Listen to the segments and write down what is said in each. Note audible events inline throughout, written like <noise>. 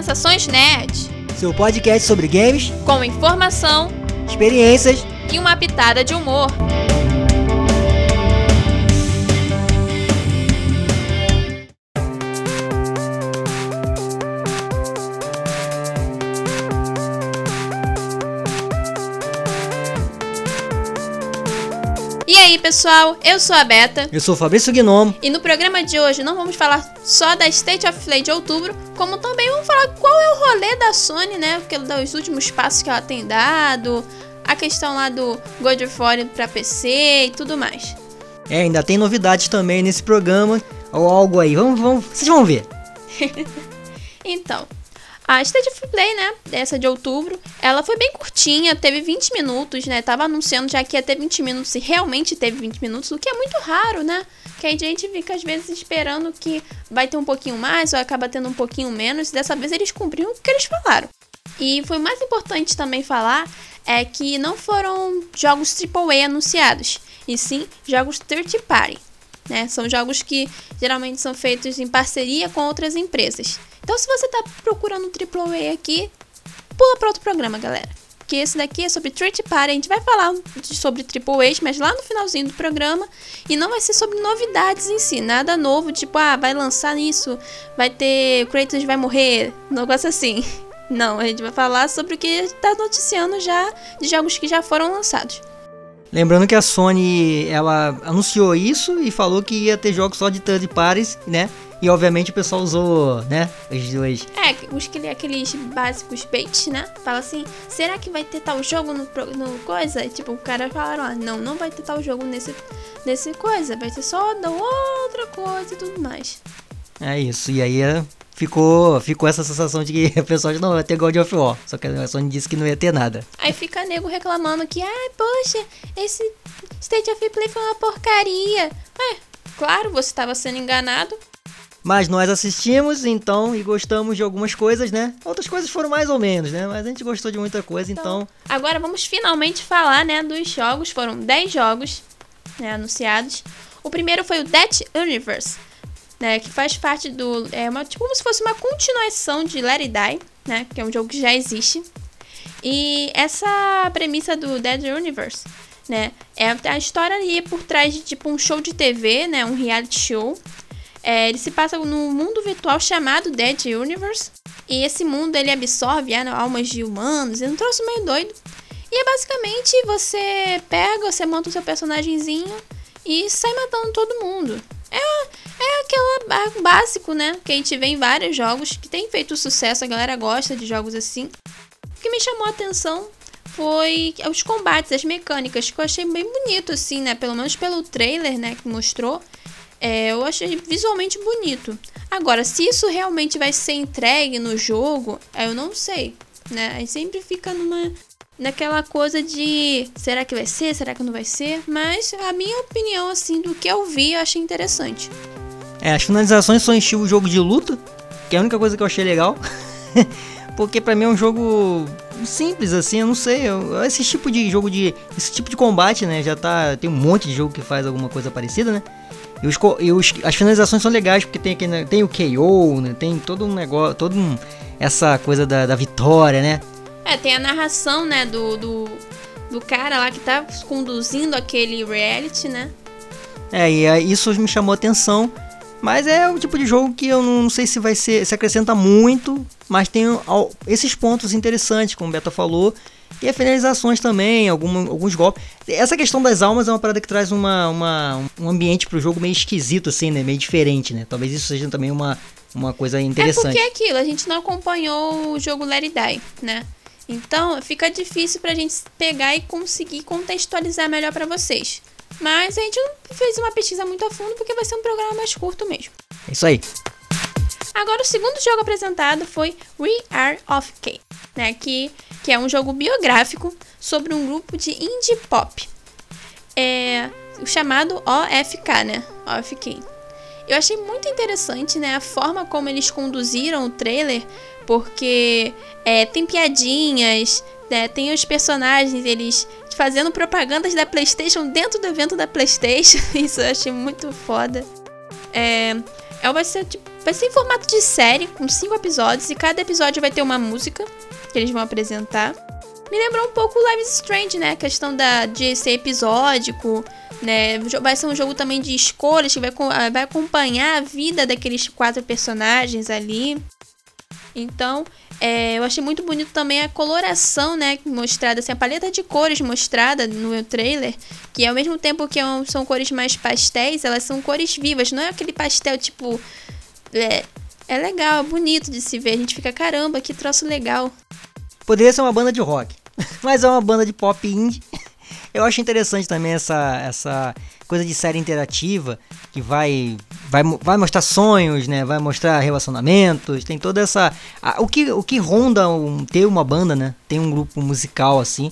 Sensações Nerd. Seu podcast sobre games, com informação, experiências e uma pitada de humor. Pessoal? Eu sou a Beta. Eu sou o Fabrício Gnomo. E no programa de hoje não vamos falar só da State of Play de outubro, como também vamos falar qual é o rolê da Sony, né? Porque dos últimos passos que ela tem dado, a questão lá do God of War para PC e tudo mais. É, ainda tem novidades também nesse programa, ou algo aí. Vamos, vamos, vocês vão ver. <laughs> então, a State of Play, né, dessa de outubro, ela foi bem curtinha, teve 20 minutos, né? Tava anunciando já que ia ter 20 minutos e realmente teve 20 minutos, o que é muito raro, né? Que a gente fica às vezes esperando que vai ter um pouquinho mais ou acaba tendo um pouquinho menos. Dessa vez eles cumpriram o que eles falaram. E foi mais importante também falar é que não foram jogos AAA anunciados, e sim jogos third party. Né? São jogos que geralmente são feitos em parceria com outras empresas. Então, se você está procurando um AAA aqui, pula para outro programa, galera. Que esse daqui é sobre Third Party. A gente vai falar sobre AAAs, mas lá no finalzinho do programa. E não vai ser sobre novidades em si. Nada novo, tipo, ah, vai lançar isso, vai ter. Kratos vai morrer. Um negócio assim. <laughs> Não, a gente vai falar sobre o que está noticiando já de jogos que já foram lançados. Lembrando que a Sony ela anunciou isso e falou que ia ter jogos só de third parties, né? E obviamente o pessoal usou, né? Os dois. É, os, aqueles básicos baits, né? Fala assim: será que vai ter tal jogo no, no coisa? E, tipo, o cara fala lá: não, não vai ter tal jogo nesse, nesse coisa. Vai ter só da outra coisa e tudo mais. É isso. E aí ficou, ficou essa sensação de que <laughs> o pessoal não vai ter God of War. Só que a Sony disse que não ia ter nada. Aí fica nego reclamando que, ai, ah, poxa, esse State of Play foi uma porcaria. É, claro, você estava sendo enganado. Mas nós assistimos, então, e gostamos de algumas coisas, né? Outras coisas foram mais ou menos, né? Mas a gente gostou de muita coisa, então. então... Agora vamos finalmente falar, né, dos jogos. Foram 10 jogos né, anunciados. O primeiro foi o Death Universe, né? Que faz parte do. É uma, tipo como se fosse uma continuação de Let It Die, né? Que é um jogo que já existe. E essa premissa do Dead Universe, né? É a história ali por trás de tipo um show de TV, né? Um reality show é, ele se passa no mundo virtual chamado Dead Universe. E esse mundo ele absorve é, almas de humanos. É um troço meio doido. E é basicamente você pega, você monta o seu personagemzinho e sai matando todo mundo. É, é aquela básico, né? Que a gente vê em vários jogos que tem feito sucesso, a galera gosta de jogos assim. O que me chamou a atenção foi os combates, as mecânicas, que eu achei bem bonito, assim, né? Pelo menos pelo trailer, né, que mostrou. É, eu achei visualmente bonito. Agora, se isso realmente vai ser entregue no jogo, eu não sei, né? Aí sempre fica numa naquela coisa de será que vai ser, será que não vai ser? Mas a minha opinião assim do que eu vi, eu achei interessante. É, as finalizações são estilo jogo de luta, que é a única coisa que eu achei legal. <laughs> Porque para mim é um jogo simples assim, eu não sei, eu, esse tipo de jogo de esse tipo de combate, né, já tá tem um monte de jogo que faz alguma coisa parecida, né? E, os, e os, as finalizações são legais, porque tem, aqui, tem o KO, né? Tem todo um negócio, todo um, essa coisa da, da vitória, né? É, tem a narração, né, do, do, do cara lá que tá conduzindo aquele reality, né? É, e isso me chamou a atenção. Mas é o tipo de jogo que eu não sei se vai ser, se acrescenta muito, mas tem esses pontos interessantes, como o Beta falou, e as finalizações também, algum, alguns golpes. Essa questão das almas é uma parada que traz uma, uma, um ambiente pro jogo meio esquisito, assim, né? Meio diferente, né? Talvez isso seja também uma, uma coisa interessante. É porque é aquilo, a gente não acompanhou o jogo Let It Die, né? Então fica difícil pra gente pegar e conseguir contextualizar melhor para vocês. Mas a gente não fez uma pesquisa muito a fundo porque vai ser um programa mais curto mesmo. É isso aí. Agora o segundo jogo apresentado foi We Are of K, né? Que que é um jogo biográfico sobre um grupo de indie pop. É o chamado OFK, né? OFK. Eu achei muito interessante, né, a forma como eles conduziram o trailer, porque é, tem piadinhas, né, tem os personagens, eles fazendo propagandas da PlayStation dentro do evento da PlayStation. <laughs> Isso eu achei muito foda. É, é vai ser tipo, vai ser em formato de série, com cinco episódios, e cada episódio vai ter uma música que eles vão apresentar. Me lembrou um pouco Live is Strange, né? A questão da, de ser episódico, né? Vai ser um jogo também de escolhas que vai, vai acompanhar a vida daqueles quatro personagens ali. Então, é, eu achei muito bonito também a coloração, né, mostrada, assim, a paleta de cores mostrada no trailer, que ao mesmo tempo que é são cores mais pastéis, elas são cores vivas, não é aquele pastel tipo... É, é legal, é bonito de se ver, a gente fica, caramba, que troço legal. Poderia ser uma banda de rock, <laughs> mas é uma banda de pop indie. <laughs> Eu acho interessante também essa, essa coisa de série interativa que vai, vai, vai mostrar sonhos, né? Vai mostrar relacionamentos, tem toda essa. A, o, que, o que ronda um, ter uma banda, né? Tem um grupo musical assim.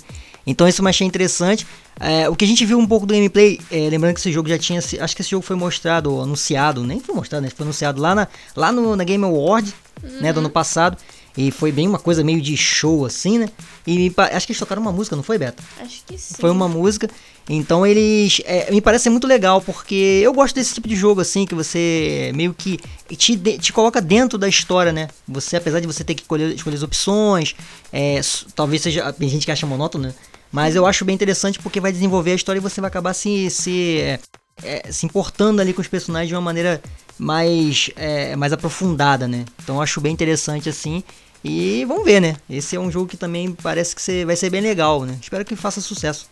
Então isso eu achei interessante. É, o que a gente viu um pouco do gameplay, é, lembrando que esse jogo já tinha. Acho que esse jogo foi mostrado, ou anunciado, nem foi mostrado, né? Foi anunciado lá na, lá no, na Game Award, uhum. né? Do ano passado. E foi bem uma coisa meio de show, assim, né? E acho que eles tocaram uma música, não foi, Beto? Acho que sim. Foi uma música. Então eles. É, me parece muito legal, porque eu gosto desse tipo de jogo, assim, que você meio que te, te coloca dentro da história, né? Você, apesar de você ter que escolher, escolher as opções, é, talvez seja. Tem gente que acha monótono, né? Mas eu acho bem interessante porque vai desenvolver a história e você vai acabar se, se, é, é se importando ali com os personagens de uma maneira mais, é, mais aprofundada, né? Então eu acho bem interessante assim. E vamos ver, né? Esse é um jogo que também parece que vai ser bem legal, né? Espero que faça sucesso.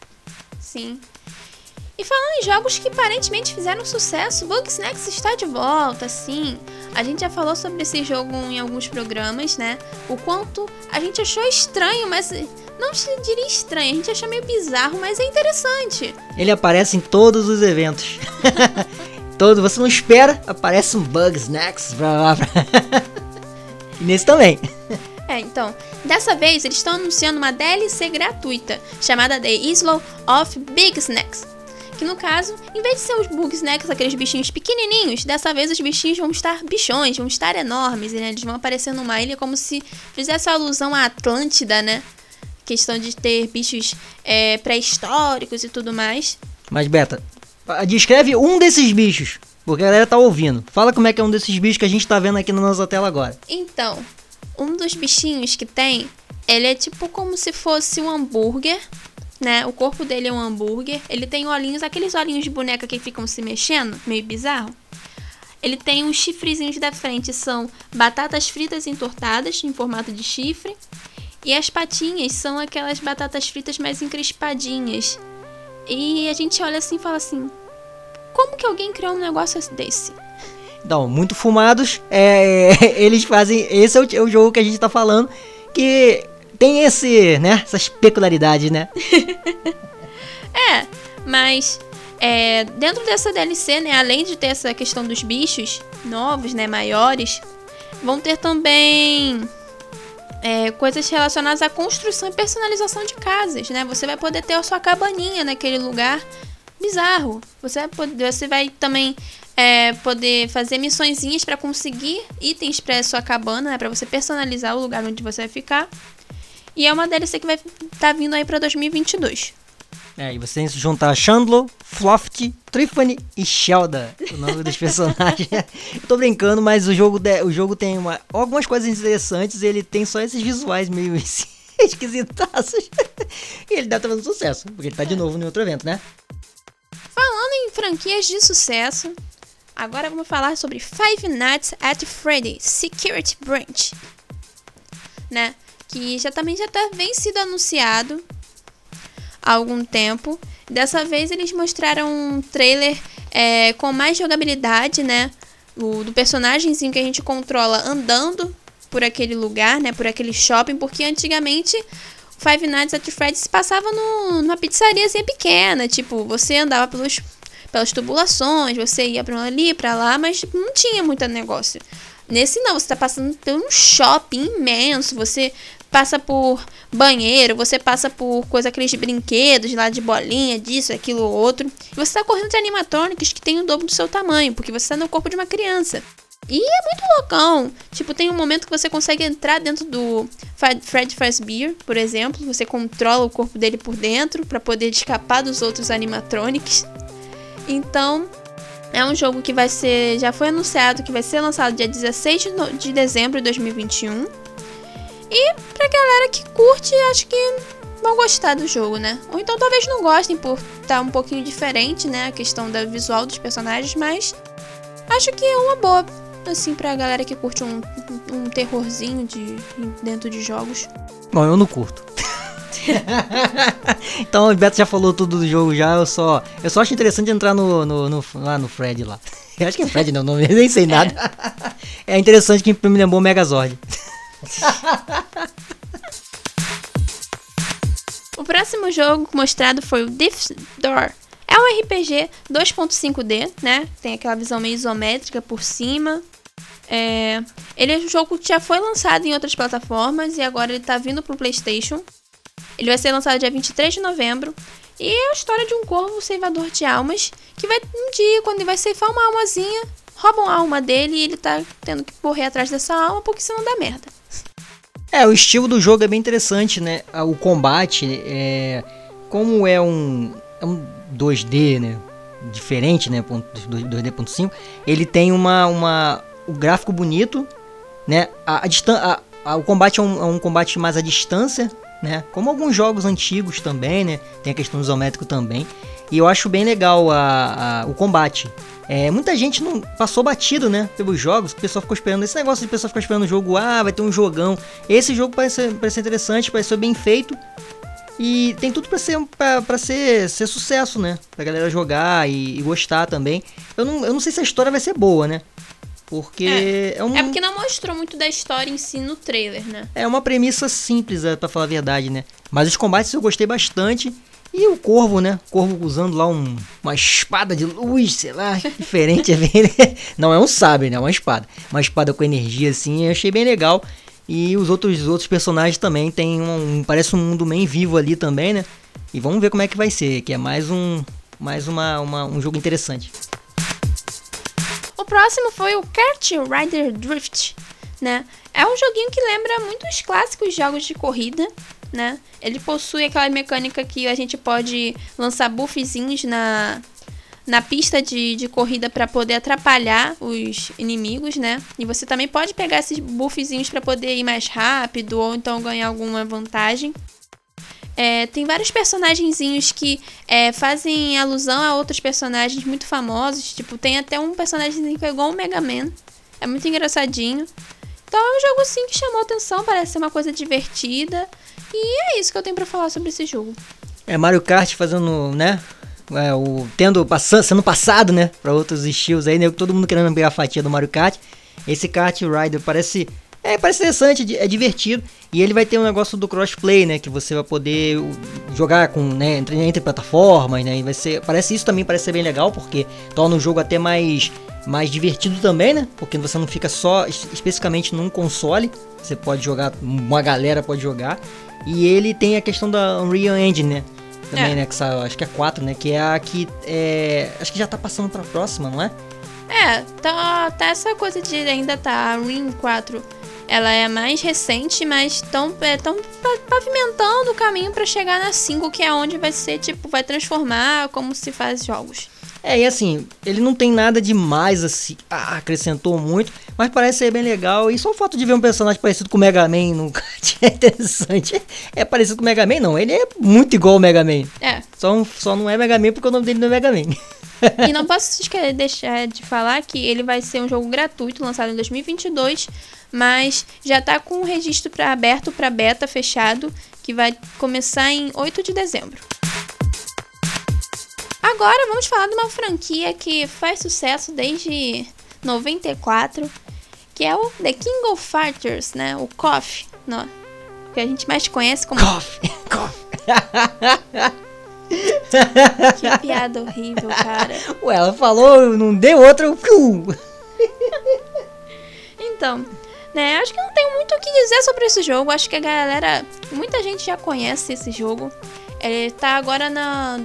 Sim. E falando em jogos que aparentemente fizeram sucesso, Bugsnax está de volta, sim. A gente já falou sobre esse jogo em alguns programas, né? O quanto a gente achou estranho, mas não diria estranho, a gente achou meio bizarro, mas é interessante. Ele aparece em todos os eventos. <laughs> Todo, você não espera, aparece um Bugsnax. Blá, blá, blá. <laughs> e nesse também. É, então, dessa vez eles estão anunciando uma DLC gratuita chamada The Isle of Big Snacks. Que no caso, em vez de ser os Bug Snacks, aqueles bichinhos pequenininhos, dessa vez os bichinhos vão estar bichões, vão estar enormes, né? Eles vão aparecer numa ilha como se fizesse alusão à Atlântida, né? Questão de ter bichos é, pré-históricos e tudo mais. Mas, Beta, descreve um desses bichos, porque a galera tá ouvindo. Fala como é que é um desses bichos que a gente tá vendo aqui na nossa tela agora. Então, um dos bichinhos que tem, ele é tipo como se fosse um hambúrguer, né? O corpo dele é um hambúrguer. Ele tem olhinhos, aqueles olhinhos de boneca que ficam se mexendo, meio bizarro. Ele tem uns chifrezinhos da frente, são batatas fritas entortadas em formato de chifre. E as patinhas são aquelas batatas fritas mais encrespadinhas. E a gente olha assim e fala assim: como que alguém criou um negócio desse? Então, muito fumados, é, <laughs> eles fazem. Esse é o, é o, jogo que a gente tá falando, que tem esse, né? Essas peculiaridades, né? <laughs> é, mas é, dentro dessa DLC, né? Além de ter essa questão dos bichos novos, né? Maiores, vão ter também é, coisas relacionadas à construção e personalização de casas, né? Você vai poder ter a sua cabaninha naquele lugar bizarro. Você vai, poder, você vai também é, poder fazer missõezinhas para conseguir itens para sua cabana, né, para você personalizar o lugar onde você vai ficar. E é uma DLC que vai estar tá vindo aí para 2022. É, e você tem que juntar Chandlo, Floft, Trifany e Shelda, o nome dos <laughs> personagens. Eu tô brincando, mas o jogo, de, o jogo tem uma, algumas coisas interessantes ele tem só esses visuais meio <laughs> esquisitaços. e ele deve estar fazendo sucesso, porque ele tá de novo em outro evento, né? Falando em franquias de sucesso, Agora vamos falar sobre Five Nights at Freddy's Security Branch, né? Que já também já está bem sido anunciado há algum tempo. Dessa vez eles mostraram um trailer é, com mais jogabilidade, né? O, do personagemzinho que a gente controla andando por aquele lugar, né? Por aquele shopping, porque antigamente Five Nights at Freddy's passava no, numa pizzariazinha pequena, tipo, você andava pelos pelas tubulações, você ia para ali, para lá, mas não tinha muito negócio. Nesse não, você tá passando por um shopping imenso, você passa por banheiro, você passa por coisa aqueles brinquedos lá de bolinha, disso, aquilo, outro. E você tá correndo de animatrônicos que tem o dobro do seu tamanho, porque você tá no corpo de uma criança. E é muito loucão. Tipo, tem um momento que você consegue entrar dentro do Fred Fazbear, por exemplo. Você controla o corpo dele por dentro para poder escapar dos outros animatronics. Então, É um jogo que vai ser. Já foi anunciado que vai ser lançado dia 16 de, de dezembro de 2021. E pra galera que curte, acho que vão gostar do jogo, né? Ou então talvez não gostem por estar tá um pouquinho diferente, né? A questão da visual dos personagens, mas acho que é uma boa, assim, pra galera que curte um, um terrorzinho de, dentro de jogos. Bom, eu não curto. <laughs> então o Beto já falou tudo do jogo já, eu só. Eu só acho interessante entrar no, no, no lá no Fred lá. <laughs> Eu acho que é Fred não, não nem sei nada. É, é interessante que me lembrou o Megazord. <laughs> o próximo jogo mostrado foi o Death's Door. É um RPG 2.5D, né? Tem aquela visão meio isométrica por cima. É... Ele é um jogo que já foi lançado em outras plataformas e agora ele tá vindo pro PlayStation. Ele vai ser lançado dia 23 de novembro. E é a história de um corvo ceifador de almas que vai um dia, quando ele vai ceifar uma almazinha, roubam a alma dele e ele tá tendo que correr atrás dessa alma porque senão dá merda. É, o estilo do jogo é bem interessante, né? O combate, é, como é um, é um 2D, né? Diferente, né? 2D.5, ele tem uma, uma, o gráfico bonito, né? A, a, a o combate é um, é um combate mais à distância, né? Como alguns jogos antigos também, né? Tem a questão do isométrico também. E eu acho bem legal a, a, o combate. É, muita gente não passou batido, né? Pelos jogos, o pessoal ficou esperando. Esse negócio de pessoal ficar esperando o jogo, ah, vai ter um jogão. Esse jogo parece, parece interessante, parece ser bem feito. E tem tudo para ser, pra, pra ser, ser sucesso, né? Pra galera jogar e, e, gostar também. Eu não, eu não sei se a história vai ser boa, né? Porque é, é, um... é porque não mostrou muito da história em si no trailer, né? É uma premissa simples, é, para falar a verdade, né? Mas os combates eu gostei bastante. E o corvo, né? O corvo usando lá um, uma espada de luz, sei lá, diferente. <laughs> é bem... Não é um sabre, né? É uma espada. Uma espada com energia assim, eu achei bem legal. E os outros, os outros personagens também tem um, Parece um mundo bem vivo ali também, né? E vamos ver como é que vai ser, que é mais um. Mais uma, uma um jogo interessante próximo foi o Kart Rider Drift, né? É um joguinho que lembra muitos clássicos jogos de corrida, né? Ele possui aquela mecânica que a gente pode lançar buffzinhos na, na pista de, de corrida para poder atrapalhar os inimigos, né? E você também pode pegar esses buffzinhos para poder ir mais rápido ou então ganhar alguma vantagem. É, tem vários personagenzinhos que é, fazem alusão a outros personagens muito famosos. Tipo, tem até um personagem que é igual o Mega Man. É muito engraçadinho. Então é um jogo assim que chamou atenção, parece ser uma coisa divertida. E é isso que eu tenho para falar sobre esse jogo. É Mario Kart fazendo, né? É, o, tendo passando, sendo passado, né, para outros estilos aí, né? Todo mundo querendo pegar a fatia do Mario Kart. Esse Kart Rider parece é, parece interessante, é divertido. E ele vai ter um negócio do crossplay, né? Que você vai poder jogar com, né, entre, entre plataformas, né? E vai ser, parece isso também parece ser bem legal, porque torna o jogo até mais, mais divertido também, né? Porque você não fica só especificamente num console. Você pode jogar, uma galera pode jogar. E ele tem a questão da Unreal Engine, né? Também, é. né? Que acho que é 4, né? Que é a que. É, acho que já tá passando pra próxima, não é? É, tá, tá essa coisa de ainda tá Ring 4 ela é mais recente, mas estão é, pavimentando o caminho para chegar na 5, que é onde vai ser, tipo, vai transformar como se faz jogos. É, e assim, ele não tem nada demais assim, ah, acrescentou muito, mas parece ser bem legal. E só o fato de ver um personagem parecido com o Mega Man no <laughs> é interessante. É parecido com o Mega Man? Não, ele é muito igual ao Mega Man. É. Só, só não é Mega Man porque o nome dele não é Mega Man. e não posso deixar de falar que ele vai ser um jogo gratuito, lançado em 2022, mas já está com o registro pra, aberto para beta fechado, que vai começar em 8 de dezembro. Agora vamos falar de uma franquia que faz sucesso desde 94, que é o The King of Fighters, né? O KOF, no, que a gente mais conhece como KOF. <laughs> KOF. que piada horrível, cara. Ué, ela falou, não deu outra. então, né? Acho que não tem muito o que dizer sobre esse jogo. Acho que a galera, muita gente já conhece esse jogo. Ele tá agora na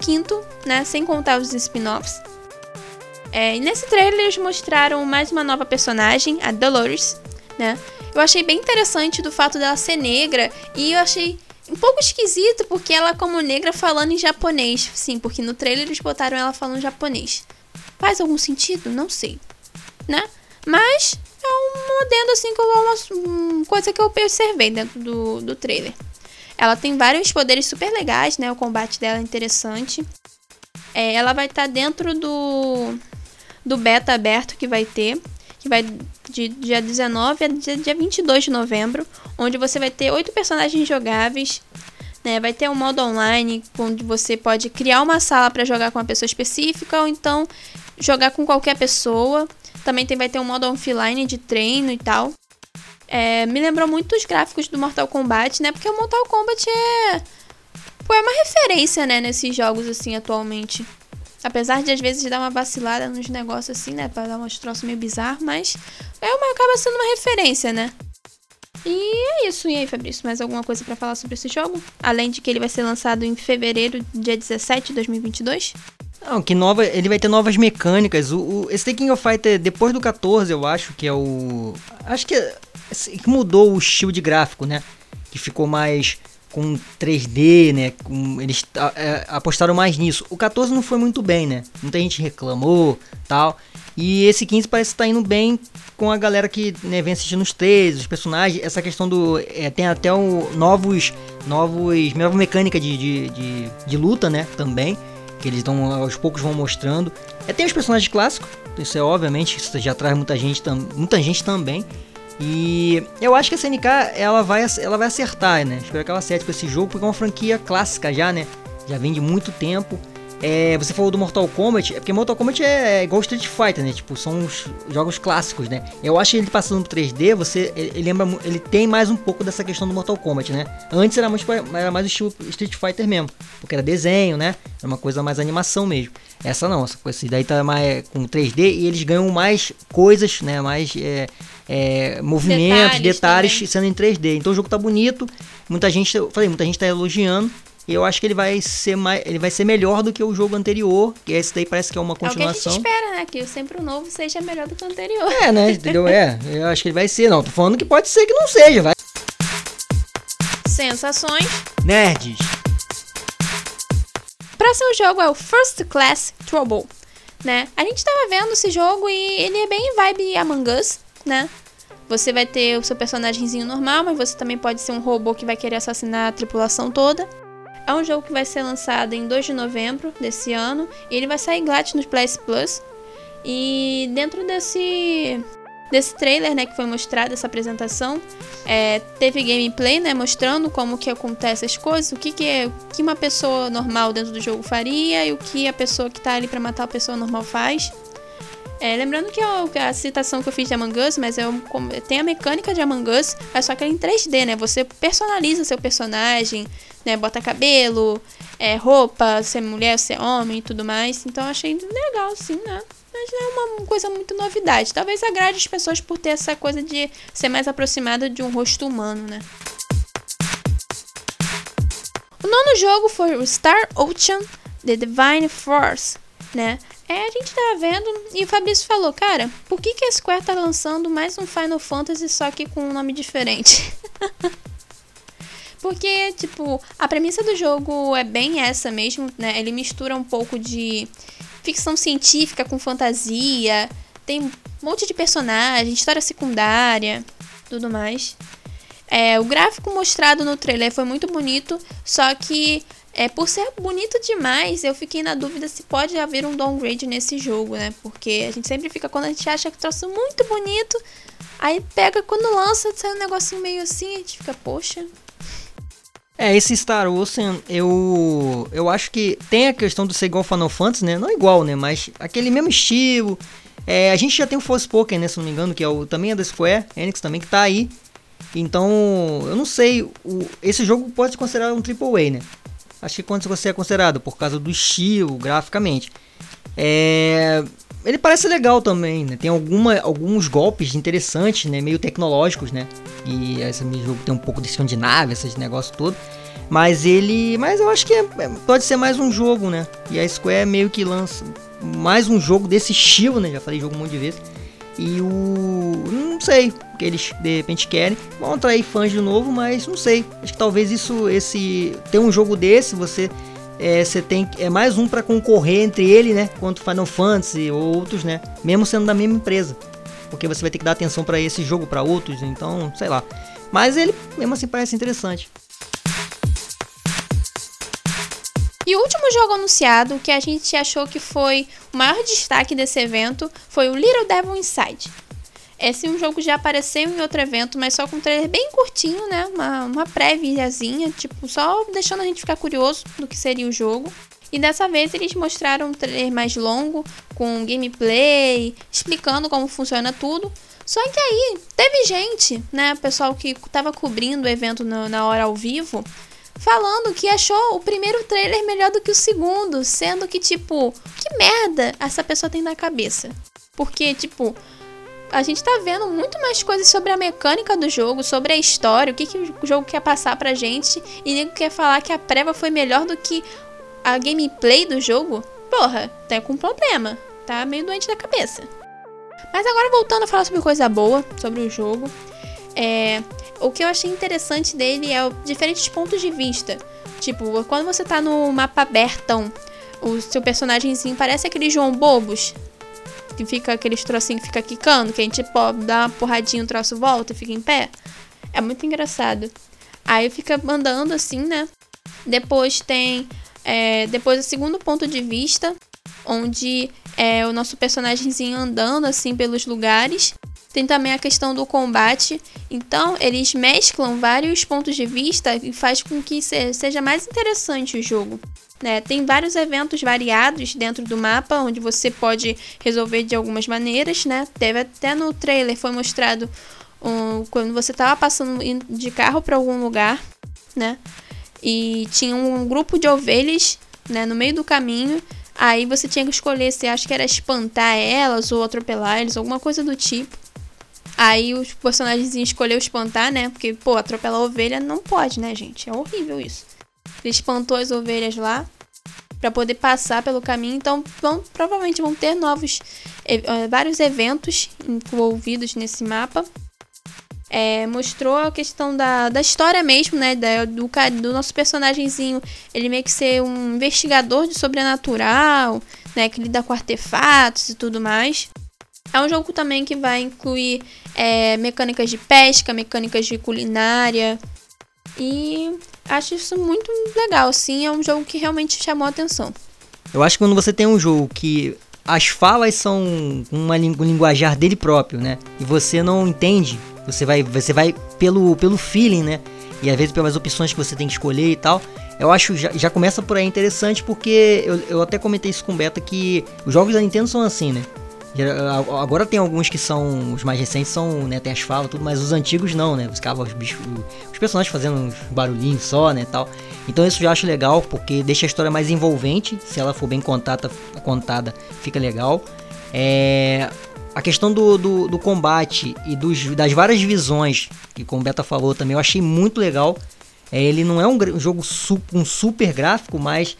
15, né? Sem contar os spin-offs. É, e nesse trailer eles mostraram mais uma nova personagem, a Dolores, né? Eu achei bem interessante do fato dela ser negra e eu achei um pouco esquisito porque ela como negra falando em japonês, sim, porque no trailer eles botaram ela falando japonês. Faz algum sentido? Não sei, né? Mas é um adendo assim que eu, uma coisa que eu observei dentro do, do trailer. Ela tem vários poderes super legais, né? O combate dela é interessante. É, ela vai estar tá dentro do, do beta aberto que vai ter, que vai de dia 19 a dia 22 de novembro, onde você vai ter oito personagens jogáveis. Né? Vai ter um modo online onde você pode criar uma sala para jogar com uma pessoa específica ou então jogar com qualquer pessoa. Também tem, vai ter um modo offline de treino e tal. É, me lembrou muito os gráficos do Mortal Kombat, né? Porque o Mortal Kombat é. Pô, é uma referência, né, nesses jogos assim atualmente. Apesar de às vezes dar uma vacilada nos negócios assim, né? Pra dar uns troços meio bizarros, mas é uma, acaba sendo uma referência, né? E é isso. E aí, Fabrício, mais alguma coisa para falar sobre esse jogo? Além de que ele vai ser lançado em fevereiro, dia 17 de 2022? Não, que nova, ele vai ter novas mecânicas. O, o, esse The King of Fighter, depois do 14, eu acho que é o. Acho que, que mudou o estilo de gráfico, né? Que ficou mais com 3D, né? Com, eles é, apostaram mais nisso. O 14 não foi muito bem, né? Muita gente reclamou tal. E esse 15 parece estar tá indo bem com a galera que né, vem assistindo os três, os personagens. Essa questão do. É, tem até um, novos. novos. nova mecânica de, de, de, de luta, né? Também que eles dão aos poucos vão mostrando. É, tem os personagens clássicos, isso é obviamente, isso já traz muita gente, muita gente também. E eu acho que a SNK ela vai, ela vai acertar, né? Espero que ela acerte com esse jogo, porque é uma franquia clássica já, né? Já vem de muito tempo. É, você falou do Mortal Kombat, é porque Mortal Kombat é, é igual Street Fighter, né? Tipo, são os jogos clássicos, né? Eu acho que ele passando pro 3D, você ele, ele, lembra, ele tem mais um pouco dessa questão do Mortal Kombat, né? Antes era mais, era mais o estilo Street Fighter mesmo, porque era desenho, né? Era uma coisa mais animação mesmo. Essa não, essa coisa daí tá mais com 3D e eles ganham mais coisas, né? Mais é, é, movimentos, detalhes, detalhes sendo em 3D. Então o jogo tá bonito. Muita gente, eu falei, muita gente tá elogiando. E eu acho que ele vai ser mais, ele vai ser melhor do que o jogo anterior, que esse daí parece que é uma continuação. É o que a gente espera, né? Que sempre o novo seja melhor do que o anterior. É, né? Entendeu? É, eu acho que ele vai ser. Não, tô falando que pode ser que não seja, vai. Sensações. Nerds. Próximo jogo é o First Class Trouble, né? A gente tava vendo esse jogo e ele é bem vibe Among Us, né? Você vai ter o seu personagemzinho normal, mas você também pode ser um robô que vai querer assassinar a tripulação toda. É um jogo que vai ser lançado em 2 de novembro desse ano e ele vai sair grátis no PS Plus. E dentro desse desse trailer, né, que foi mostrado essa apresentação, é, teve gameplay, né, mostrando como que acontece as coisas, o que que, é, que uma pessoa normal dentro do jogo faria e o que a pessoa que tá ali para matar a pessoa normal faz. É, lembrando que a, a, citação que eu fiz de Among Us, mas é um, tem a mecânica de Among Us, é só que é em 3D, né? Você personaliza seu personagem, né? Bota cabelo, é, roupa, se é mulher, se é homem e tudo mais. Então eu achei legal, sim, né? Mas não é uma coisa muito novidade. Talvez agrade as pessoas por ter essa coisa de ser mais aproximada de um rosto humano, né? O nono jogo foi o Star Ocean The Divine Force, né? É, a gente tava vendo e o Fabrício falou, cara, por que, que a Square tá lançando mais um Final Fantasy só que com um nome diferente? <laughs> Porque, tipo, a premissa do jogo é bem essa mesmo, né? Ele mistura um pouco de ficção científica com fantasia, tem um monte de personagem, história secundária, tudo mais. É, o gráfico mostrado no trailer foi muito bonito, só que é, por ser bonito demais, eu fiquei na dúvida se pode haver um downgrade nesse jogo, né? Porque a gente sempre fica, quando a gente acha que troço muito bonito, aí pega, quando lança, sai um negocinho meio assim, a gente fica, poxa. É, esse Star Ocean, eu, eu acho que tem a questão do ser igual Final Fantasy, né? Não igual, né? Mas aquele mesmo estilo. É, a gente já tem o Forspoken, né? Se não me engano, que é o, também é da Square Enix também, que tá aí. Então, eu não sei. O, esse jogo pode se considerar um AAA, né? Acho que quando você é considerado por causa do estilo, graficamente. É, ele parece legal também, né? Tem alguma, alguns golpes interessantes, né? Meio tecnológicos, né? E esse jogo tem um pouco de Escandinávia, esses negócios todo. Mas ele. Mas eu acho que é, é, pode ser mais um jogo, né? E a Square meio que lança mais um jogo desse estilo, né? Já falei jogo um monte de vezes. E o. Não sei que eles de repente querem. Vão atrair fãs de novo, mas não sei. Acho que talvez isso, esse. Ter um jogo desse, você é, você tem é mais um para concorrer entre ele, né, quanto Final Fantasy ou outros, né, mesmo sendo da mesma empresa, porque você vai ter que dar atenção para esse jogo para outros, então, sei lá. Mas ele mesmo assim parece interessante. E o último jogo anunciado, que a gente achou que foi o maior destaque desse evento, foi o Little Devil Inside. Esse é um jogo já apareceu em outro evento, mas só com um trailer bem curtinho, né? Uma, uma préviazinha, tipo, só deixando a gente ficar curioso do que seria o jogo. E dessa vez eles mostraram um trailer mais longo, com gameplay, explicando como funciona tudo. Só que aí teve gente, né, pessoal que estava cobrindo o evento na, na hora ao vivo, falando que achou o primeiro trailer melhor do que o segundo, sendo que, tipo, que merda essa pessoa tem na cabeça. Porque, tipo, a gente tá vendo muito mais coisas sobre a mecânica do jogo, sobre a história, o que, que o jogo quer passar pra gente, e nego quer falar que a prévia foi melhor do que a gameplay do jogo. Porra, tá com problema. Tá meio doente da cabeça. Mas agora voltando a falar sobre coisa boa, sobre o jogo. É, o que eu achei interessante dele é diferentes pontos de vista. Tipo, quando você tá no mapa abertão, o seu personagemzinho parece aquele João Bobos. Que fica aqueles trocinhos que fica quicando, que a gente pode dar uma porradinha, o troço volta e fica em pé. É muito engraçado. Aí fica andando assim, né? Depois tem. É, depois o segundo ponto de vista, onde é o nosso personagemzinho andando assim pelos lugares. Tem também a questão do combate. Então, eles mesclam vários pontos de vista e faz com que seja mais interessante o jogo. Né? Tem vários eventos variados dentro do mapa, onde você pode resolver de algumas maneiras. Né? Teve até no trailer, foi mostrado um, quando você estava passando de carro para algum lugar. Né? E tinha um grupo de ovelhas né, no meio do caminho. Aí você tinha que escolher se acha que era espantar elas ou atropelar eles, alguma coisa do tipo. Aí os personagens escolheu espantar, né? Porque, pô, atropelar ovelha não pode, né, gente? É horrível isso. Ele espantou as ovelhas lá para poder passar pelo caminho. Então, vão, provavelmente vão ter novos, eh, vários eventos envolvidos nesse mapa. É, mostrou a questão da, da história mesmo, né? Da, do, do nosso personagemzinho. Ele meio que ser um investigador de sobrenatural, né? Que lida com artefatos e tudo mais. É um jogo também que vai incluir é, mecânicas de pesca, mecânicas de culinária. E acho isso muito legal, sim. É um jogo que realmente chamou a atenção. Eu acho que quando você tem um jogo que as falas são uma, um linguajar dele próprio, né? E você não entende, você vai, você vai pelo, pelo feeling, né? E às vezes pelas opções que você tem que escolher e tal. Eu acho já, já começa por aí interessante porque eu, eu até comentei isso com o Beta que os jogos da Nintendo são assim, né? Agora tem alguns que são. Os mais recentes são, né? Tem asfalto tudo, mas os antigos não, né? Ficava os bichos. Os personagens fazendo uns barulhinhos só, né? Tal. Então isso já acho legal, porque deixa a história mais envolvente. Se ela for bem contada, contada fica legal. É, a questão do, do, do combate e dos, das várias visões, que como o Beta falou também, eu achei muito legal. É, ele não é um, um jogo su, um super gráfico, mas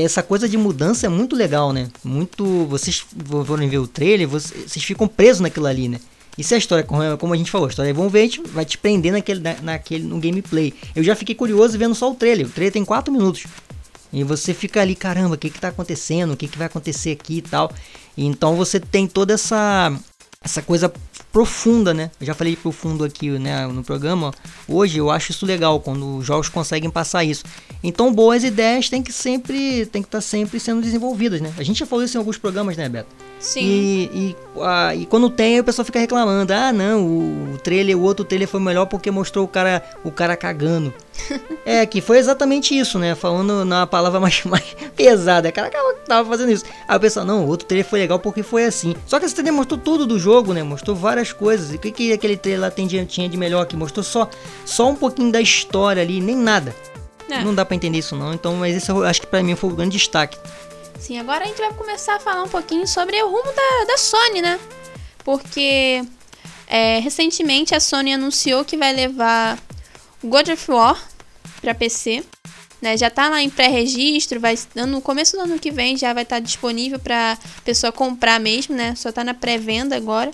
essa coisa de mudança é muito legal, né? Muito. Vocês forem ver o trailer, vocês ficam presos naquilo ali, né? E se a história, como a gente falou, a história é envolvente, vai te prender naquele, naquele, no gameplay. Eu já fiquei curioso vendo só o trailer. O trailer tem 4 minutos. E você fica ali, caramba, o que que tá acontecendo? O que que vai acontecer aqui e tal. E então você tem toda essa essa coisa profunda, né? Eu já falei profundo aqui né, no programa. Hoje eu acho isso legal quando os jogos conseguem passar isso. Então boas ideias têm que sempre tem que estar tá sempre sendo desenvolvidas, né? A gente já falou isso em alguns programas, né, Beto? Sim. E, e, a, e quando tem, o pessoal fica reclamando: ah, não, o, o trailer, o outro trailer foi melhor porque mostrou o cara, o cara cagando. É, que foi exatamente isso, né? Falando na palavra mais, <laughs> mais pesada. O cara tava fazendo isso. Aí o pessoal: não, o outro trailer foi legal porque foi assim. Só que esse trailer mostrou tudo do jogo, né? Mostrou várias coisas. E o que, que aquele trailer lá tinha de melhor que mostrou só, só um pouquinho da história ali, nem nada. É. Não dá para entender isso não. Então, mas esse eu acho que para mim foi o grande destaque. Sim, agora a gente vai começar a falar um pouquinho sobre o rumo da, da Sony, né? Porque é, recentemente a Sony anunciou que vai levar God of War para PC. Né, já tá lá em pré-registro, vai no começo do ano que vem já vai estar tá disponível para pessoa comprar mesmo, né? Só tá na pré-venda agora.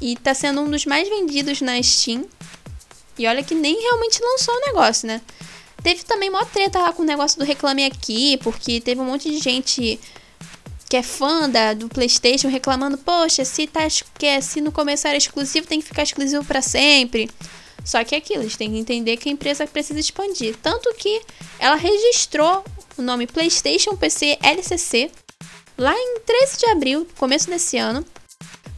E tá sendo um dos mais vendidos na Steam. E olha que nem realmente lançou o negócio, né? Teve também uma treta lá com o negócio do Reclame Aqui, porque teve um monte de gente que é fã da, do PlayStation reclamando: Poxa, se, tá, que, se no começo era exclusivo, tem que ficar exclusivo para sempre. Só que é aquilo, eles têm que entender que a empresa precisa expandir. Tanto que ela registrou o nome PlayStation PC LCC lá em 13 de abril, começo desse ano,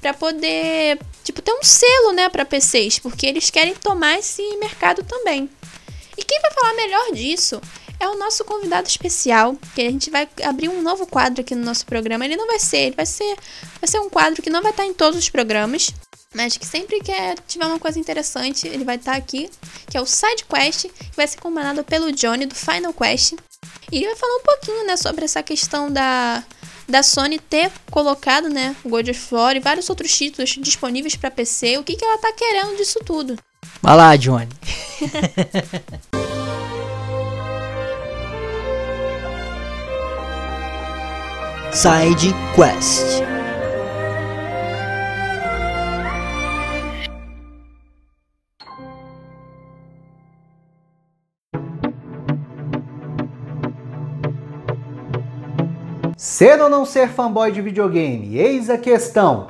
para poder, tipo, ter um selo, né, para PCs, porque eles querem tomar esse mercado também. E quem vai falar melhor disso é o nosso convidado especial, que a gente vai abrir um novo quadro aqui no nosso programa. Ele não vai ser, ele vai ser, vai ser um quadro que não vai estar em todos os programas, mas que sempre que tiver uma coisa interessante, ele vai estar aqui, que é o Side Quest, que vai ser comandado pelo Johnny do Final Quest. E ele vai falar um pouquinho, né, sobre essa questão da da Sony ter colocado, né, o God of War e vários outros títulos disponíveis para PC, o que, que ela tá querendo disso tudo. Vai lá, Johnny. <laughs> Side Quest. Ser ou não ser fanboy de videogame? Eis a questão.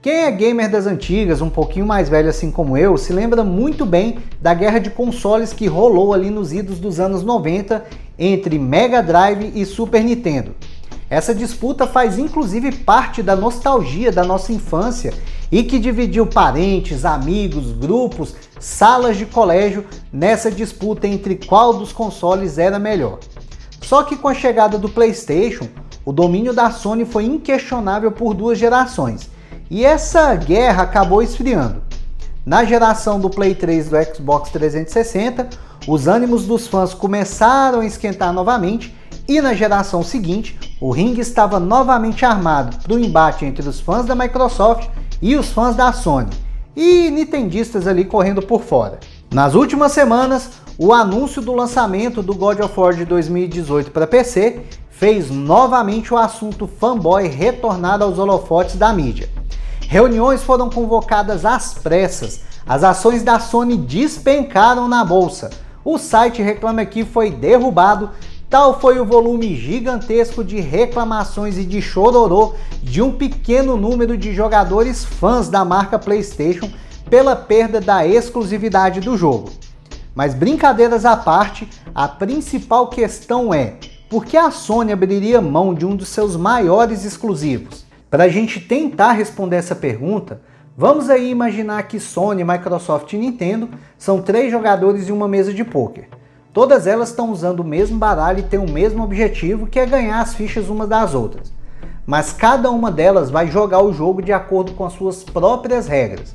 Quem é gamer das antigas, um pouquinho mais velho assim como eu, se lembra muito bem da guerra de consoles que rolou ali nos idos dos anos 90 entre Mega Drive e Super Nintendo. Essa disputa faz inclusive parte da nostalgia da nossa infância e que dividiu parentes, amigos, grupos, salas de colégio nessa disputa entre qual dos consoles era melhor. Só que com a chegada do PlayStation, o domínio da Sony foi inquestionável por duas gerações, e essa guerra acabou esfriando. Na geração do Play 3 do Xbox 360, os ânimos dos fãs começaram a esquentar novamente, e na geração seguinte, o ringue estava novamente armado para o embate entre os fãs da Microsoft e os fãs da Sony, e nintendistas ali correndo por fora. Nas últimas semanas, o anúncio do lançamento do God of War de 2018 para PC fez novamente o assunto fanboy retornar aos holofotes da mídia. Reuniões foram convocadas às pressas, as ações da Sony despencaram na bolsa. O site Reclame Aqui foi derrubado, tal foi o volume gigantesco de reclamações e de chororô de um pequeno número de jogadores fãs da marca PlayStation pela perda da exclusividade do jogo. Mas brincadeiras à parte, a principal questão é: por que a Sony abriria mão de um dos seus maiores exclusivos? Para a gente tentar responder essa pergunta, vamos aí imaginar que Sony, Microsoft e Nintendo são três jogadores em uma mesa de pôquer. Todas elas estão usando o mesmo baralho e têm o mesmo objetivo, que é ganhar as fichas umas das outras. Mas cada uma delas vai jogar o jogo de acordo com as suas próprias regras.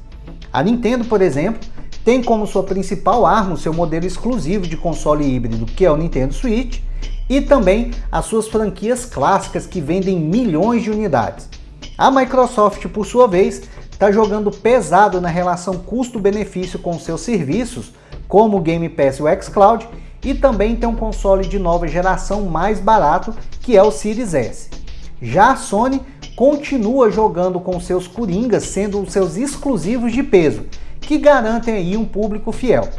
A Nintendo, por exemplo, tem como sua principal arma o seu modelo exclusivo de console híbrido, que é o Nintendo Switch, e também as suas franquias clássicas que vendem milhões de unidades. A Microsoft, por sua vez, está jogando pesado na relação custo-benefício com seus serviços, como o Game Pass e o xCloud, e também tem um console de nova geração mais barato, que é o Series S. Já a Sony continua jogando com seus coringas, sendo os seus exclusivos de peso, que garantem aí um público fiel.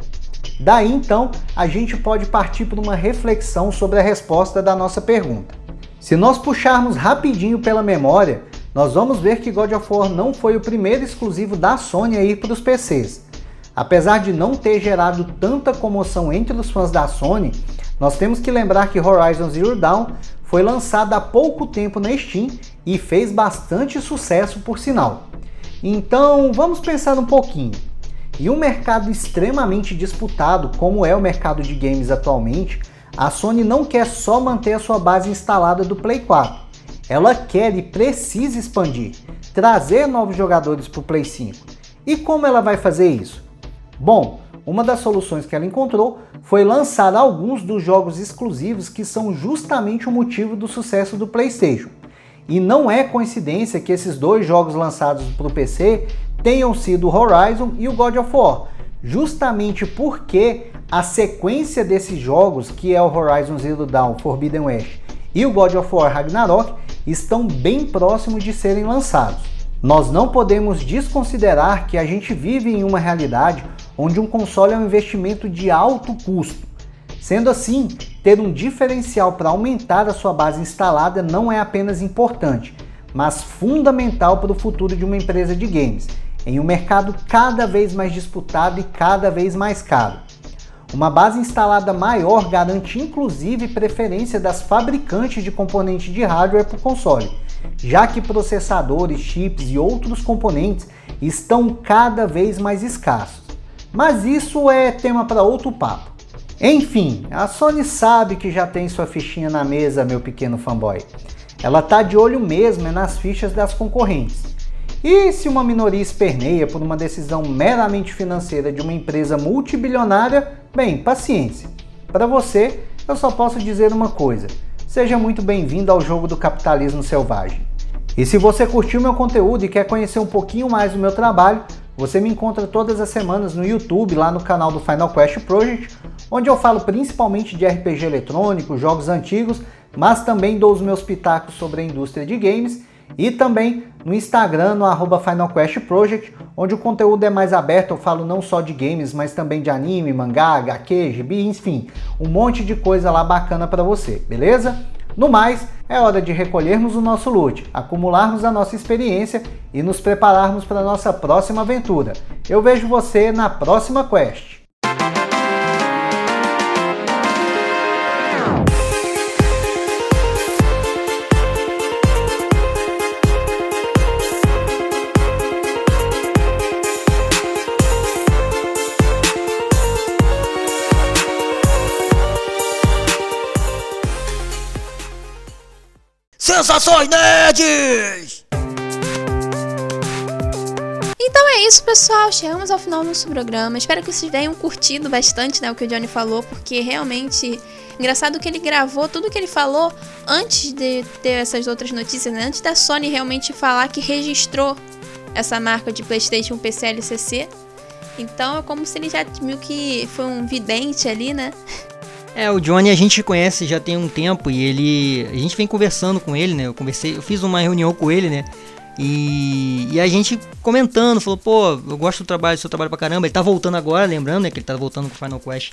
Daí então, a gente pode partir para uma reflexão sobre a resposta da nossa pergunta. Se nós puxarmos rapidinho pela memória, nós vamos ver que God of War não foi o primeiro exclusivo da Sony a ir para os PCs. Apesar de não ter gerado tanta comoção entre os fãs da Sony, nós temos que lembrar que Horizon Zero Dawn foi lançado há pouco tempo na Steam e fez bastante sucesso por sinal. Então vamos pensar um pouquinho. Em um mercado extremamente disputado, como é o mercado de games atualmente, a Sony não quer só manter a sua base instalada do Play 4. Ela quer e precisa expandir, trazer novos jogadores para o Play 5. E como ela vai fazer isso? Bom, uma das soluções que ela encontrou foi lançar alguns dos jogos exclusivos que são justamente o motivo do sucesso do PlayStation. E não é coincidência que esses dois jogos lançados para o PC tenham sido o Horizon e o God of War, justamente porque a sequência desses jogos, que é o Horizon Zero Dawn, Forbidden West e o God of War Ragnarok, estão bem próximos de serem lançados. Nós não podemos desconsiderar que a gente vive em uma realidade onde um console é um investimento de alto custo. Sendo assim, ter um diferencial para aumentar a sua base instalada não é apenas importante, mas fundamental para o futuro de uma empresa de games, em um mercado cada vez mais disputado e cada vez mais caro. Uma base instalada maior garante inclusive preferência das fabricantes de componentes de hardware para o console, já que processadores, chips e outros componentes estão cada vez mais escassos. Mas isso é tema para outro papo. Enfim, a Sony sabe que já tem sua fichinha na mesa, meu pequeno fanboy. Ela tá de olho mesmo nas fichas das concorrentes. E se uma minoria esperneia por uma decisão meramente financeira de uma empresa multibilionária, bem, paciência. Para você, eu só posso dizer uma coisa: seja muito bem-vindo ao jogo do capitalismo selvagem. E se você curtiu meu conteúdo e quer conhecer um pouquinho mais do meu trabalho, você me encontra todas as semanas no YouTube, lá no canal do Final Quest Project, onde eu falo principalmente de RPG eletrônico, jogos antigos, mas também dou os meus pitacos sobre a indústria de games e também no Instagram, no arroba Final Quest Project, onde o conteúdo é mais aberto, eu falo não só de games, mas também de anime, mangá, HQ, gibi, enfim, um monte de coisa lá bacana para você, beleza? No mais, é hora de recolhermos o nosso loot, acumularmos a nossa experiência e nos prepararmos para a nossa próxima aventura. Eu vejo você na próxima quest. Sensações Nerds! Então é isso, pessoal. Chegamos ao final do nosso programa. Espero que vocês tenham curtido bastante né, o que o Johnny falou, porque realmente. Engraçado que ele gravou tudo que ele falou antes de ter essas outras notícias, né? Antes da Sony realmente falar que registrou essa marca de PlayStation PCLCC. Então é como se ele já viu que foi um vidente ali, né? É, o Johnny a gente conhece já tem um tempo e ele. A gente vem conversando com ele, né? Eu conversei, eu fiz uma reunião com ele, né? E, e a gente comentando, falou, pô, eu gosto do trabalho, do seu trabalho pra caramba. Ele tá voltando agora, lembrando, né? Que ele tá voltando com Final Quest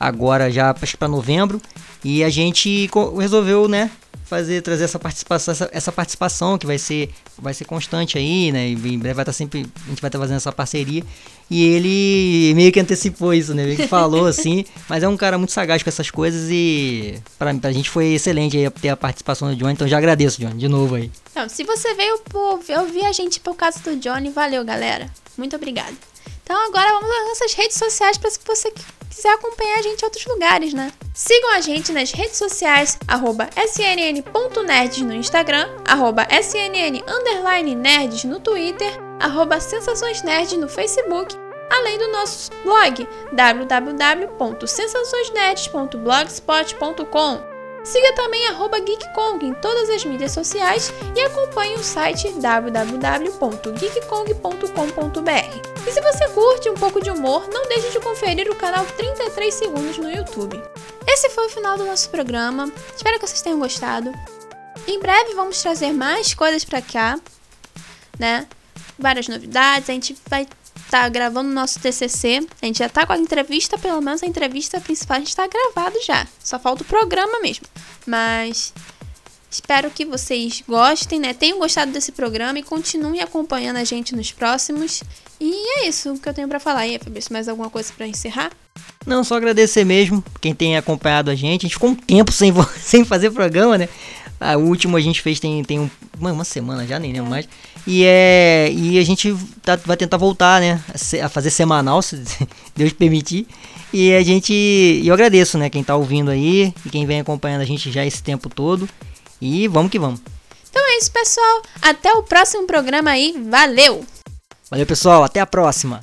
agora já acho que pra novembro. E a gente resolveu, né? fazer trazer essa participação essa, essa, participação que vai ser vai ser constante aí né em breve vai estar tá sempre a gente vai estar tá fazendo essa parceria e ele meio que antecipou isso né? Ele falou <laughs> assim. Mas é um cara muito sagaz com essas coisas e para pra gente foi excelente aí ter a participação do Johnny. Então já agradeço Johnny de novo aí. Então, se você veio por ouvir a gente por causa do Johnny valeu galera. Muito obrigada. Então agora vamos às nossas redes sociais para se você quiser acompanhar a gente em outros lugares, né? Sigam a gente nas redes sociais, arroba snn.nerds no Instagram, arroba snn_nerds no Twitter, arroba sensaçõesnerd no Facebook, além do nosso blog www.sensaçõesnerds.blogspot.com Siga também arroba GeekKong em todas as mídias sociais e acompanhe o site www.geekkong.com.br. E se você curte um pouco de humor, não deixe de conferir o canal 33 Segundos no YouTube. Esse foi o final do nosso programa, espero que vocês tenham gostado. Em breve vamos trazer mais coisas para cá, né? Várias novidades, a gente vai tá gravando o nosso TCC. A gente já tá com a entrevista, pelo menos a entrevista principal a gente tá gravado já. Só falta o programa mesmo. Mas espero que vocês gostem, né? Tenham gostado desse programa e continuem acompanhando a gente nos próximos. E é isso que eu tenho para falar. E aí, Fabrício, mais alguma coisa para encerrar? Não, só agradecer mesmo quem tem acompanhado a gente. A gente ficou um tempo sem, <laughs> sem fazer programa, né? O último a gente fez tem, tem um, uma, uma semana já, nem lembro é. mais. E, é, e a gente tá, vai tentar voltar, né? A fazer semanal, se <laughs> Deus permitir. E a gente. Eu agradeço, né? Quem tá ouvindo aí e quem vem acompanhando a gente já esse tempo todo. E vamos que vamos. Então é isso, pessoal. Até o próximo programa aí. Valeu! Valeu, pessoal. Até a próxima.